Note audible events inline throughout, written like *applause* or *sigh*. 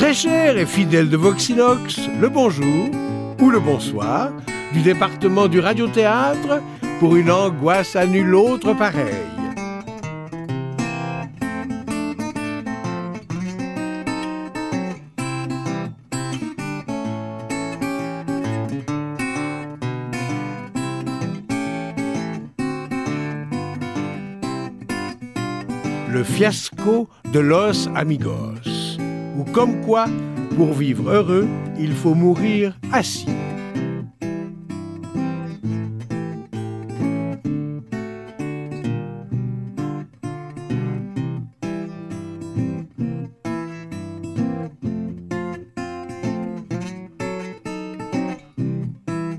Très cher et fidèle de Voxinox, le bonjour ou le bonsoir du département du radiothéâtre pour une angoisse à nul autre pareille. Le fiasco de Los Amigos, ou comme quoi, pour vivre heureux, il faut mourir assis.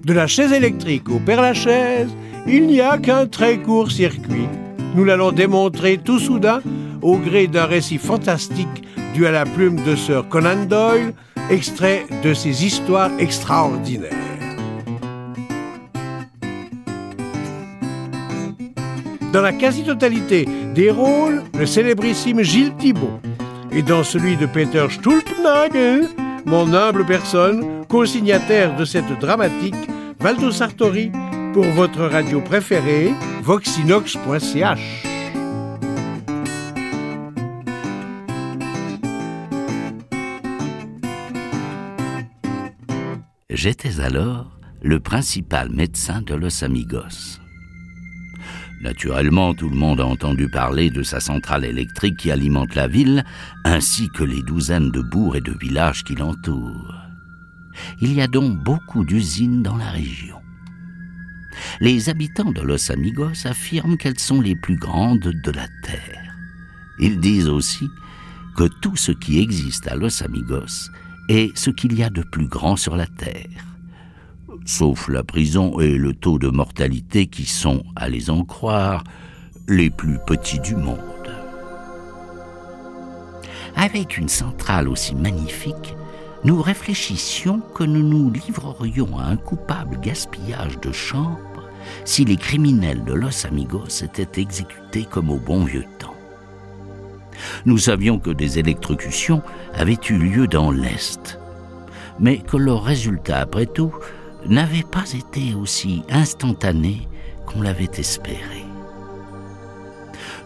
De la chaise électrique au Père-Lachaise, il n'y a qu'un très court circuit. Nous l'allons démontrer tout soudain au gré d'un récit fantastique dû à la plume de Sir Conan Doyle, extrait de ses histoires extraordinaires. Dans la quasi-totalité des rôles, le célébrissime Gilles Thibault, et dans celui de Peter Stulpnagel, mon humble personne, co-signataire de cette dramatique, Valdo Sartori, pour votre radio préférée, voxinox.ch. J'étais alors le principal médecin de Los Amigos. Naturellement, tout le monde a entendu parler de sa centrale électrique qui alimente la ville, ainsi que les douzaines de bourgs et de villages qui l'entourent. Il y a donc beaucoup d'usines dans la région. Les habitants de Los Amigos affirment qu'elles sont les plus grandes de la Terre. Ils disent aussi que tout ce qui existe à Los Amigos est ce qu'il y a de plus grand sur la Terre sauf la prison et le taux de mortalité qui sont, à les en croire, les plus petits du monde. Avec une centrale aussi magnifique, nous réfléchissions que nous nous livrerions à un coupable gaspillage de chambre si les criminels de Los Amigos étaient exécutés comme au bon vieux temps. Nous savions que des électrocutions avaient eu lieu dans l'Est, mais que leur résultat, après tout, n'avait pas été aussi instantané qu'on l'avait espéré.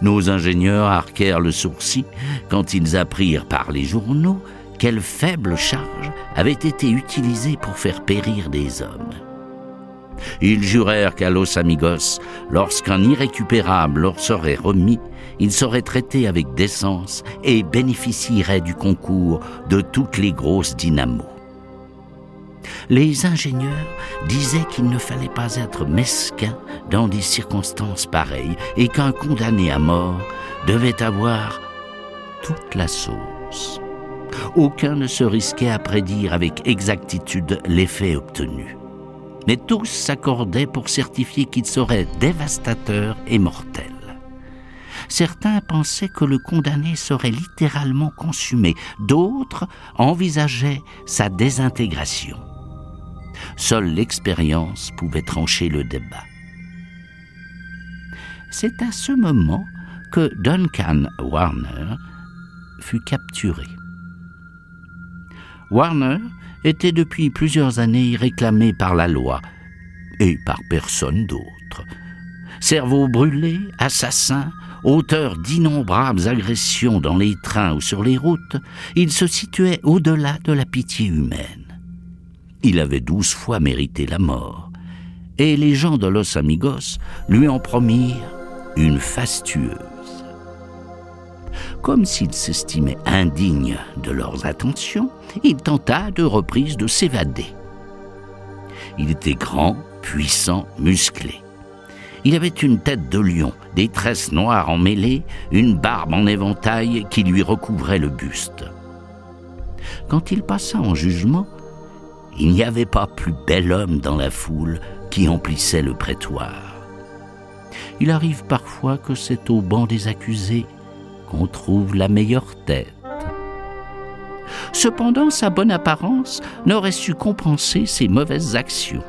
Nos ingénieurs arquèrent le sourcil quand ils apprirent par les journaux quelle faible charge avait été utilisée pour faire périr des hommes. Ils jurèrent qu'à Los Amigos, lorsqu'un irrécupérable leur serait remis, il serait traité avec décence et bénéficierait du concours de toutes les grosses dynamos les ingénieurs disaient qu'il ne fallait pas être mesquin dans des circonstances pareilles et qu'un condamné à mort devait avoir toute la sauce. Aucun ne se risquait à prédire avec exactitude l'effet obtenu. Mais tous s'accordaient pour certifier qu'il serait dévastateur et mortel. Certains pensaient que le condamné serait littéralement consumé, d'autres envisageaient sa désintégration. Seule l'expérience pouvait trancher le débat. C'est à ce moment que Duncan Warner fut capturé. Warner était depuis plusieurs années réclamé par la loi et par personne d'autre. Cerveau brûlé, assassin, auteur d'innombrables agressions dans les trains ou sur les routes, il se situait au-delà de la pitié humaine il avait douze fois mérité la mort, et les gens de Los Amigos lui en promirent une fastueuse. Comme s'il s'estimait indigne de leurs attentions, il tenta de reprise de s'évader. Il était grand, puissant, musclé. Il avait une tête de lion, des tresses noires emmêlées, une barbe en éventail qui lui recouvrait le buste. Quand il passa en jugement, il n'y avait pas plus bel homme dans la foule qui emplissait le prétoire. Il arrive parfois que c'est au banc des accusés qu'on trouve la meilleure tête. Cependant, sa bonne apparence n'aurait su compenser ses mauvaises actions.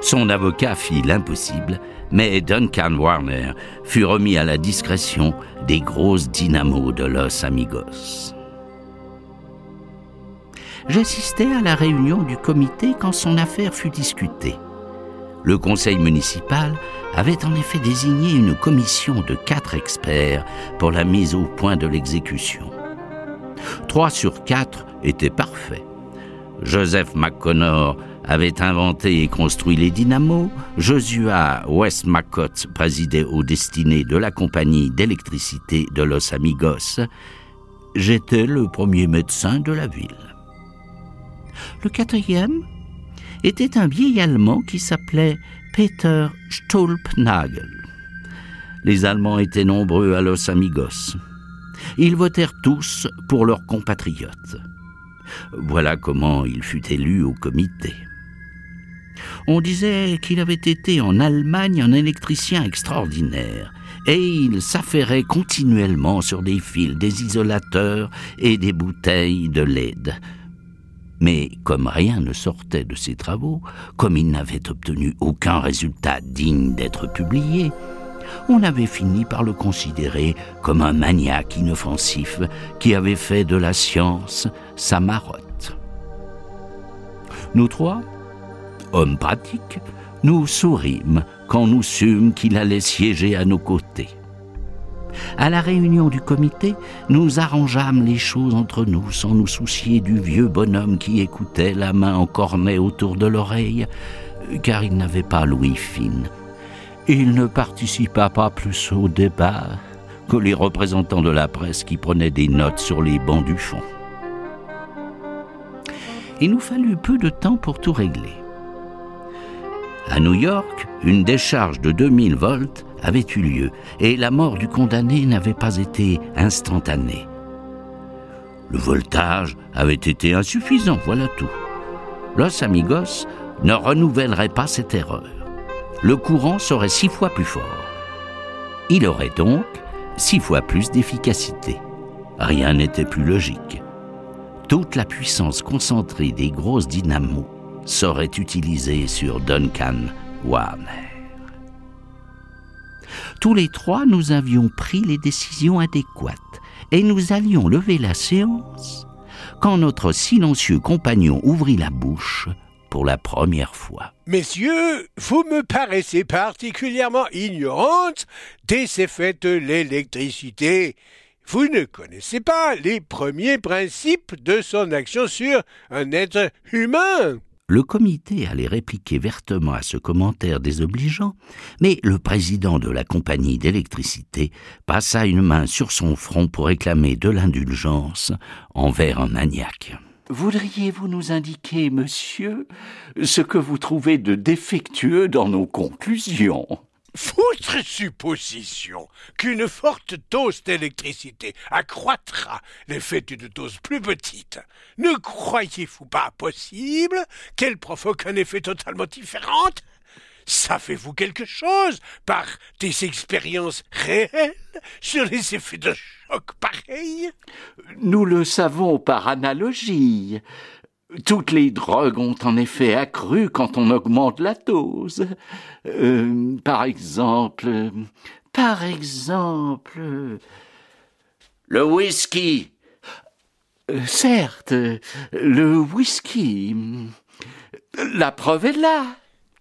Son avocat fit l'impossible, mais Duncan Warner fut remis à la discrétion des grosses dynamos de Los Amigos. j'assistais à la réunion du comité quand son affaire fut discutée. Le conseil municipal avait en effet désigné une commission de quatre experts pour la mise au point de l'exécution. Trois sur quatre étaient parfaits. Joseph McConnor avait inventé et construit les dynamos, Joshua Westmacott présidait aux destinées de la compagnie d'électricité de Los Amigos. J'étais le premier médecin de la ville. Le quatrième était un vieil Allemand qui s'appelait Peter Stolpnagel. Les Allemands étaient nombreux à Los Amigos. Ils votèrent tous pour leurs compatriotes. Voilà comment il fut élu au comité. On disait qu'il avait été en Allemagne un électricien extraordinaire, et il s'affairait continuellement sur des fils, des isolateurs et des bouteilles de lait. Mais comme rien ne sortait de ses travaux, comme il n'avait obtenu aucun résultat digne d'être publié, on avait fini par le considérer comme un maniaque inoffensif qui avait fait de la science sa marotte. Nous trois, hommes pratiques, nous sourîmes quand nous sûmes qu'il allait siéger à nos côtés. À la réunion du comité, nous arrangeâmes les choses entre nous sans nous soucier du vieux bonhomme qui écoutait la main en cornet autour de l'oreille, car il n'avait pas l'ouïe fine. Il ne participa pas plus au débat que les représentants de la presse qui prenaient des notes sur les bancs du fond. Il nous fallut peu de temps pour tout régler. À New York, une décharge de 2000 volts avait eu lieu et la mort du condamné n'avait pas été instantanée. Le voltage avait été insuffisant, voilà tout. Los Amigos ne renouvellerait pas cette erreur. Le courant serait six fois plus fort. Il aurait donc six fois plus d'efficacité. Rien n'était plus logique. Toute la puissance concentrée des grosses dynamos serait utilisée sur Duncan Warner. Tous les trois, nous avions pris les décisions adéquates et nous allions lever la séance quand notre silencieux compagnon ouvrit la bouche pour la première fois. Messieurs, vous me paraissez particulièrement ignorantes des effets de l'électricité. Vous ne connaissez pas les premiers principes de son action sur un être humain. Le comité allait répliquer vertement à ce commentaire désobligeant, mais le président de la compagnie d'électricité passa une main sur son front pour réclamer de l'indulgence envers un maniaque. Voudriez-vous nous indiquer, monsieur, ce que vous trouvez de défectueux dans nos conclusions? Votre supposition qu'une forte dose d'électricité accroîtra l'effet d'une dose plus petite, ne croyez-vous pas possible qu'elle provoque un effet totalement différent? Savez-vous quelque chose par des expériences réelles sur les effets de choc pareils? Nous le savons par analogie. Toutes les drogues ont en effet accru quand on augmente la dose. Euh, par exemple, par exemple, le whisky. Euh, certes, le whisky. La preuve est là.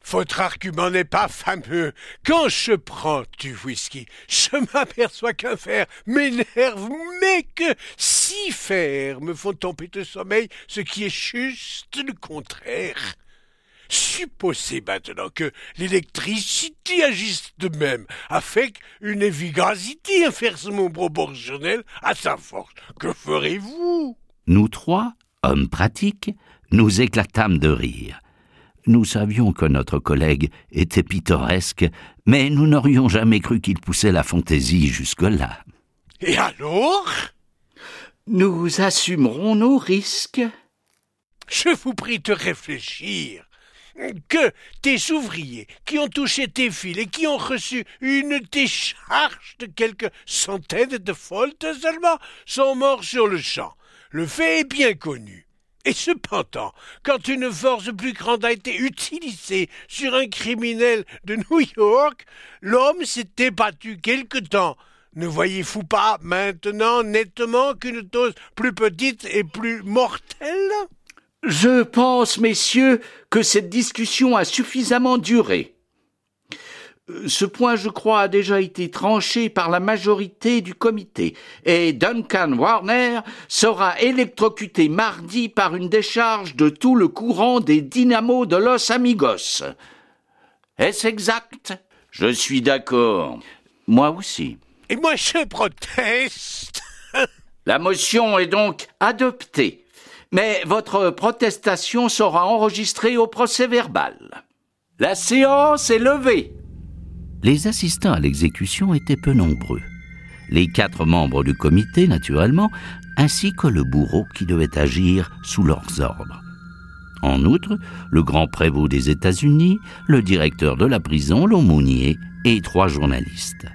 Votre argument n'est pas fameux. Quand je prends du whisky, je m'aperçois qu'un fer m'énerve, mais que six fers me font tomber de sommeil, ce qui est juste le contraire. Supposez maintenant que l'électricité agisse de même, avec une efficacité inversement proportionnelle à sa force. Que ferez-vous? Nous trois, hommes pratiques, nous éclatâmes de rire. Nous savions que notre collègue était pittoresque, mais nous n'aurions jamais cru qu'il poussait la fantaisie jusque-là. Et alors? Nous assumerons nos risques. Je vous prie de réfléchir. Que tes ouvriers qui ont touché tes fils et qui ont reçu une décharge de quelques centaines de volts seulement sont morts sur le champ. Le fait est bien connu. Et cependant, quand une force plus grande a été utilisée sur un criminel de New York, l'homme s'était battu quelque temps. Ne voyez-vous pas maintenant nettement qu'une dose plus petite est plus mortelle? Je pense, messieurs, que cette discussion a suffisamment duré. Ce point, je crois, a déjà été tranché par la majorité du comité, et Duncan Warner sera électrocuté mardi par une décharge de tout le courant des dynamos de Los Amigos. Est-ce exact? Je suis d'accord. Moi aussi. Et moi, je proteste. *laughs* la motion est donc adoptée, mais votre protestation sera enregistrée au procès verbal. La séance est levée. Les assistants à l'exécution étaient peu nombreux. Les quatre membres du comité, naturellement, ainsi que le bourreau qui devait agir sous leurs ordres. En outre, le grand prévôt des États-Unis, le directeur de la prison, l'aumônier et trois journalistes.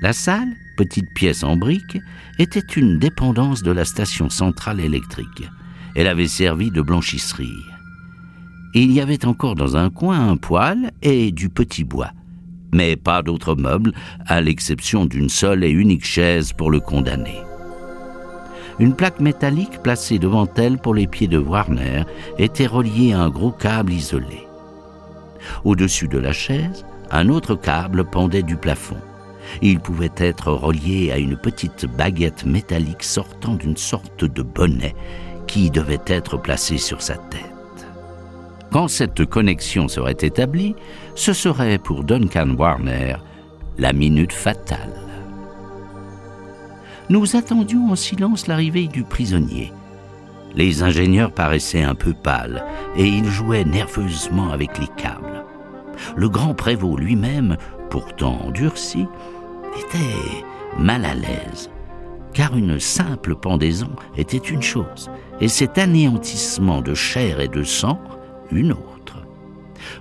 La salle, petite pièce en briques, était une dépendance de la station centrale électrique. Elle avait servi de blanchisserie. Il y avait encore dans un coin un poêle et du petit bois, mais pas d'autres meubles, à l'exception d'une seule et unique chaise pour le condamné. Une plaque métallique placée devant elle pour les pieds de Warner était reliée à un gros câble isolé. Au-dessus de la chaise, un autre câble pendait du plafond. Il pouvait être relié à une petite baguette métallique sortant d'une sorte de bonnet qui devait être placée sur sa tête. Quand cette connexion serait établie, ce serait pour Duncan Warner la minute fatale. Nous attendions en silence l'arrivée du prisonnier. Les ingénieurs paraissaient un peu pâles et ils jouaient nerveusement avec les câbles. Le grand prévôt lui-même, pourtant endurci, était mal à l'aise, car une simple pendaison était une chose, et cet anéantissement de chair et de sang une autre.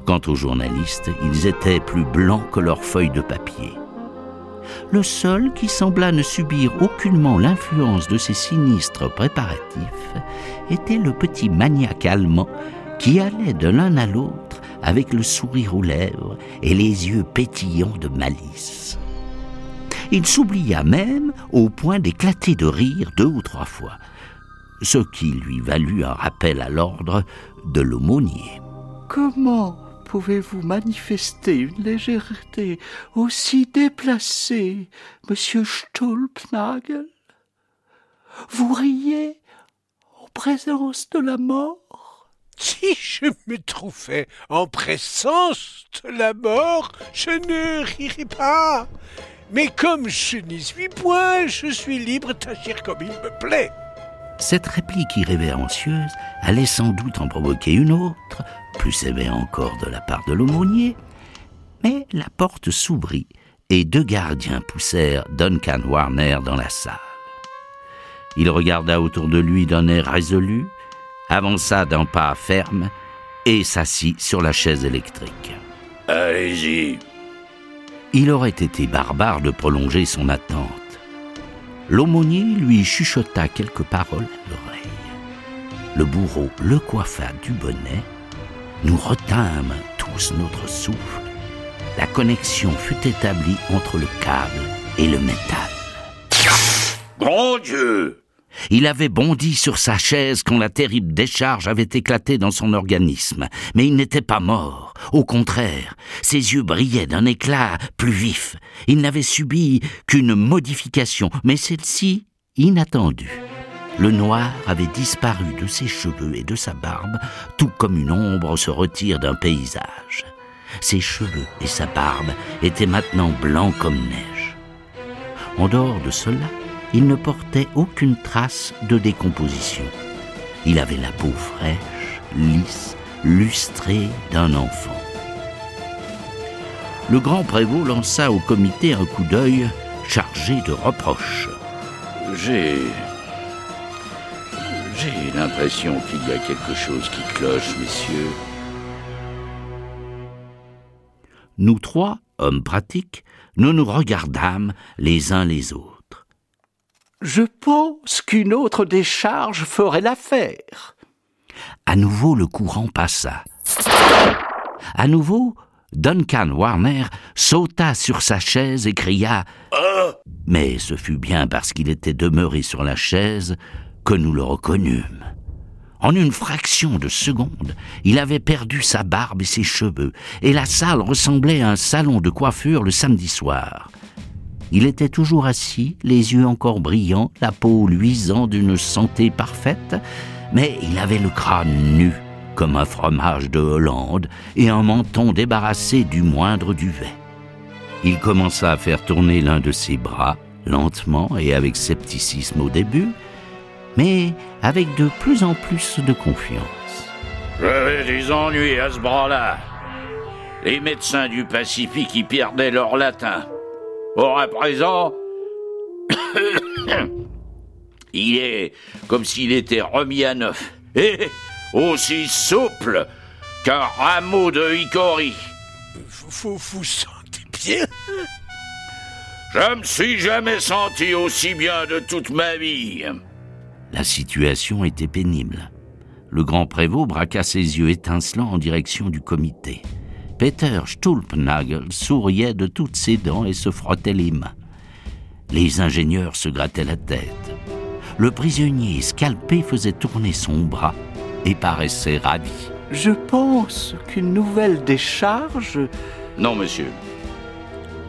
Quant aux journalistes, ils étaient plus blancs que leurs feuilles de papier. Le seul qui sembla ne subir aucunement l'influence de ces sinistres préparatifs était le petit maniaque allemand qui allait de l'un à l'autre avec le sourire aux lèvres et les yeux pétillants de malice. Il s'oublia même au point d'éclater de rire deux ou trois fois, ce qui lui valut un rappel à l'ordre de l'aumônier. Comment pouvez-vous manifester une légèreté aussi déplacée, monsieur Stulpnagel? Vous riez en présence de la mort? Si je me trouvais en présence de la mort, je ne rirais pas. Mais comme je n'y suis point, je suis libre d'agir comme il me plaît. Cette réplique irrévérencieuse allait sans doute en provoquer une autre, plus sévère encore de la part de l'aumônier, mais la porte s'ouvrit et deux gardiens poussèrent Duncan Warner dans la salle. Il regarda autour de lui d'un air résolu, avança d'un pas ferme et s'assit sur la chaise électrique. Allez-y. Il aurait été barbare de prolonger son attente l'aumônier lui chuchota quelques paroles à l'oreille. Le bourreau le coiffa du bonnet. Nous retînmes tous notre souffle. La connexion fut établie entre le câble et le métal. Grand Dieu il avait bondi sur sa chaise quand la terrible décharge avait éclaté dans son organisme, mais il n'était pas mort. Au contraire, ses yeux brillaient d'un éclat plus vif. Il n'avait subi qu'une modification, mais celle-ci inattendue. Le noir avait disparu de ses cheveux et de sa barbe, tout comme une ombre se retire d'un paysage. Ses cheveux et sa barbe étaient maintenant blancs comme neige. En dehors de cela, il ne portait aucune trace de décomposition. Il avait la peau fraîche, lisse, lustrée d'un enfant. Le grand prévôt lança au comité un coup d'œil chargé de reproches. J'ai. J'ai l'impression qu'il y a quelque chose qui cloche, messieurs. Nous trois, hommes pratiques, nous nous regardâmes les uns les autres. Je pense qu'une autre décharge ferait l'affaire. À nouveau, le courant passa. À nouveau, Duncan Warner sauta sur sa chaise et cria Mais ce fut bien parce qu'il était demeuré sur la chaise que nous le reconnûmes. En une fraction de seconde, il avait perdu sa barbe et ses cheveux, et la salle ressemblait à un salon de coiffure le samedi soir. Il était toujours assis, les yeux encore brillants, la peau luisant d'une santé parfaite, mais il avait le crâne nu, comme un fromage de Hollande, et un menton débarrassé du moindre duvet. Il commença à faire tourner l'un de ses bras, lentement et avec scepticisme au début, mais avec de plus en plus de confiance. J'avais des ennuis à ce bras-là. Les médecins du Pacifique y perdaient leur latin. Or à présent, il est comme s'il était remis à neuf. *laughs* Et aussi souple qu'un rameau de hickory. Vous vous sentez bien Je me suis jamais senti aussi bien de toute ma vie. La situation était pénible. Le grand prévôt braqua ses yeux étincelants en direction du comité. Peter Stulpnagel souriait de toutes ses dents et se frottait les mains. Les ingénieurs se grattaient la tête. Le prisonnier scalpé faisait tourner son bras et paraissait ravi. Je pense qu'une nouvelle décharge. Non, monsieur.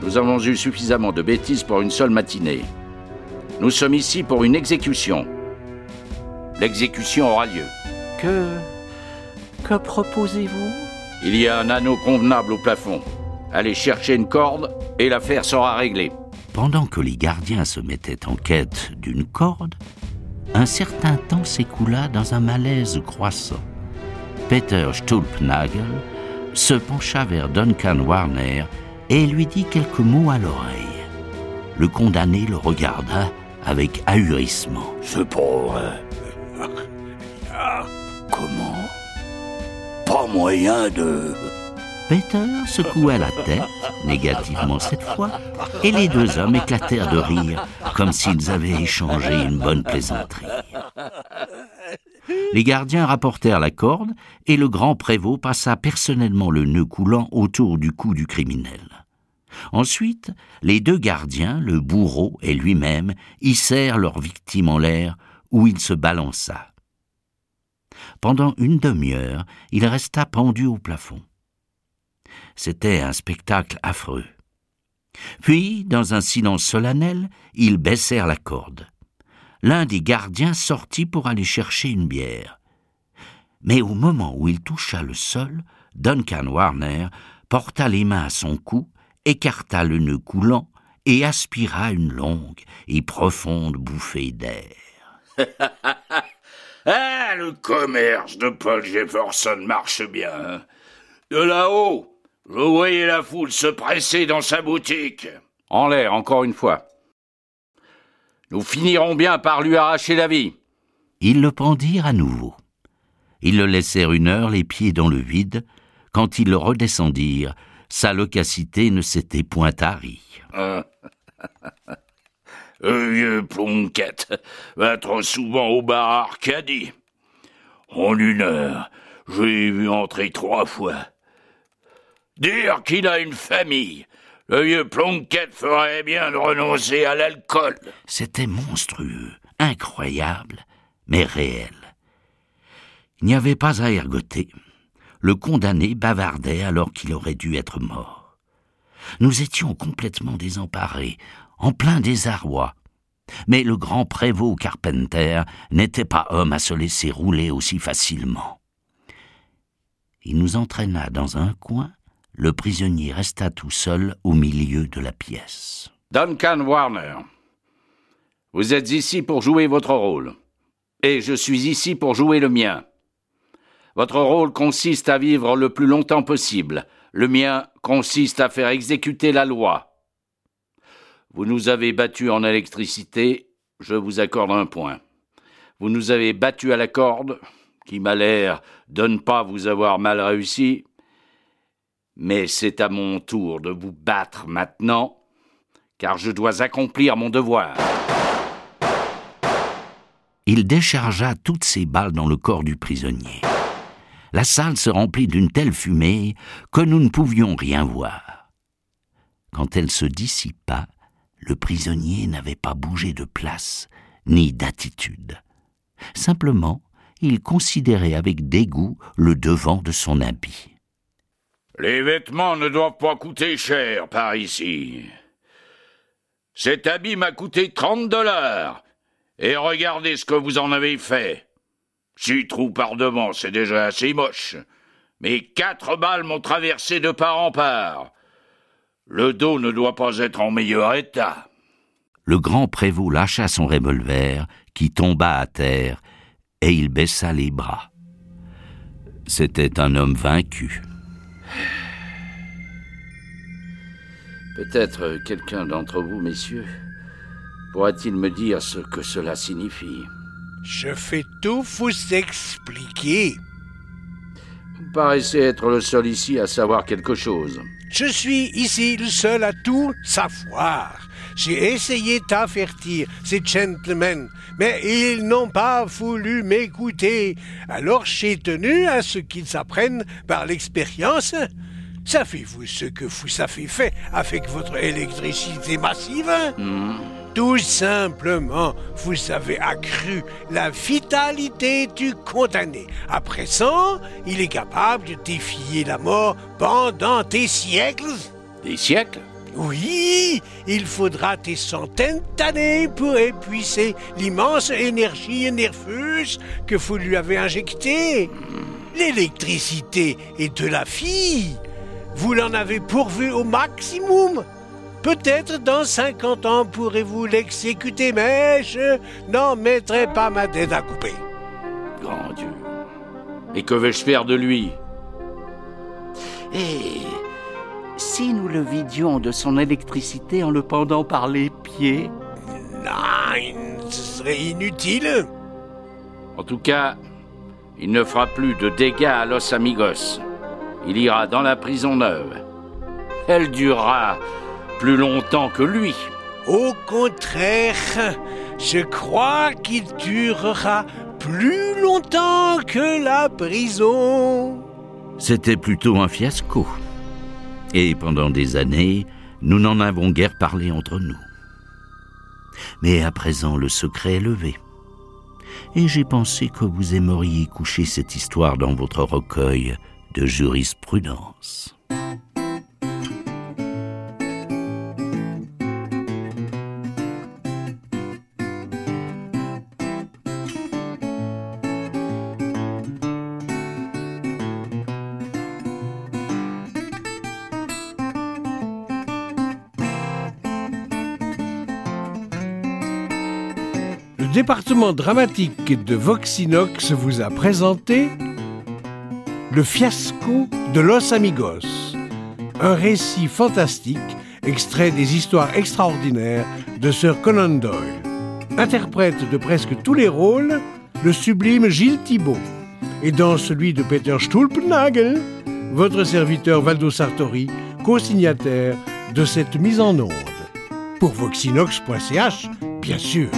Nous avons eu suffisamment de bêtises pour une seule matinée. Nous sommes ici pour une exécution. L'exécution aura lieu. Que. Que proposez-vous? Il y a un anneau convenable au plafond. Allez chercher une corde et l'affaire sera réglée. Pendant que les gardiens se mettaient en quête d'une corde, un certain temps s'écoula dans un malaise croissant. Peter Stulpnagel se pencha vers Duncan Warner et lui dit quelques mots à l'oreille. Le condamné le regarda avec ahurissement. C'est pas *laughs* Comment? Pas moyen de... Peter secoua la tête, négativement cette fois, et les deux hommes éclatèrent de rire, comme s'ils avaient échangé une bonne plaisanterie. Les gardiens rapportèrent la corde, et le grand prévôt passa personnellement le nœud coulant autour du cou du criminel. Ensuite, les deux gardiens, le bourreau et lui-même, hissèrent leur victime en l'air, où il se balança. Pendant une demi-heure, il resta pendu au plafond. C'était un spectacle affreux. Puis, dans un silence solennel, ils baissèrent la corde. L'un des gardiens sortit pour aller chercher une bière. Mais au moment où il toucha le sol, Duncan Warner porta les mains à son cou, écarta le nœud coulant et aspira une longue et profonde bouffée d'air. *laughs* ah, le commerce de Paul Jefferson marche bien. De là-haut, je voyais la foule se presser dans sa boutique. En l'air, encore une fois. Nous finirons bien par lui arracher la vie. Ils le pendirent à nouveau. Ils le laissèrent une heure les pieds dans le vide. Quand ils le redescendirent, sa locacité ne s'était point tarie. Le *laughs* vieux Plonquette va trop souvent au bar Arcadie. En une heure, je l'ai vu entrer trois fois. Dire qu'il a une famille. Le vieux Plonquette ferait bien de renoncer à l'alcool. C'était monstrueux, incroyable, mais réel. Il n'y avait pas à ergoter. Le condamné bavardait alors qu'il aurait dû être mort. Nous étions complètement désemparés, en plein désarroi. Mais le grand prévôt Carpenter n'était pas homme à se laisser rouler aussi facilement. Il nous entraîna dans un coin le prisonnier resta tout seul au milieu de la pièce. Duncan Warner, vous êtes ici pour jouer votre rôle, et je suis ici pour jouer le mien. Votre rôle consiste à vivre le plus longtemps possible, le mien consiste à faire exécuter la loi. Vous nous avez battus en électricité, je vous accorde un point. Vous nous avez battus à la corde, qui m'a l'air de ne pas vous avoir mal réussi, mais c'est à mon tour de vous battre maintenant, car je dois accomplir mon devoir. Il déchargea toutes ses balles dans le corps du prisonnier. La salle se remplit d'une telle fumée que nous ne pouvions rien voir. Quand elle se dissipa, le prisonnier n'avait pas bougé de place, ni d'attitude. Simplement, il considérait avec dégoût le devant de son habit. Les vêtements ne doivent pas coûter cher par ici. Cet habit m'a coûté trente dollars. Et regardez ce que vous en avez fait. Six trous par devant, c'est déjà assez moche. Mais quatre balles m'ont traversé de part en part. Le dos ne doit pas être en meilleur état. Le grand prévôt lâcha son revolver, qui tomba à terre, et il baissa les bras. C'était un homme vaincu. Peut-être quelqu'un d'entre vous, messieurs, pourra-t-il me dire ce que cela signifie? Je fais tout vous expliquer. Vous paraissez être le seul ici à savoir quelque chose. Je suis ici le seul à tout savoir. J'ai essayé d'avertir ces gentlemen, mais ils n'ont pas voulu m'écouter. Alors j'ai tenu à ce qu'ils apprennent par l'expérience. Savez-vous ce que vous avez fait avec votre électricité massive? Tout simplement, vous avez accru la vitalité du condamné. À présent, il est capable de défier la mort pendant des siècles. Des siècles? Oui, il faudra des centaines d'années pour épuiser l'immense énergie nerveuse que vous lui avez injectée. L'électricité est de la vie. Vous l'en avez pourvu au maximum. Peut-être dans 50 ans pourrez-vous l'exécuter, mais je n'en mettrai pas ma tête à couper. Grand Dieu. Et que vais-je faire de lui? Et si nous le vidions de son électricité en le pendant par les pieds Non, ce serait inutile. En tout cas, il ne fera plus de dégâts à Los Amigos. Il ira dans la prison neuve. Elle durera plus longtemps que lui. Au contraire, je crois qu'il durera plus longtemps que la prison. C'était plutôt un fiasco. Et pendant des années, nous n'en avons guère parlé entre nous. Mais à présent, le secret est levé. Et j'ai pensé que vous aimeriez coucher cette histoire dans votre recueil de jurisprudence. Le département dramatique de Voxinox vous a présenté Le fiasco de Los Amigos, un récit fantastique extrait des histoires extraordinaires de Sir Conan Doyle. Interprète de presque tous les rôles, le sublime Gilles Thibault. Et dans celui de Peter Stulpnagel, votre serviteur Valdo Sartori, co-signataire de cette mise en onde. Pour voxinox.ch, bien sûr.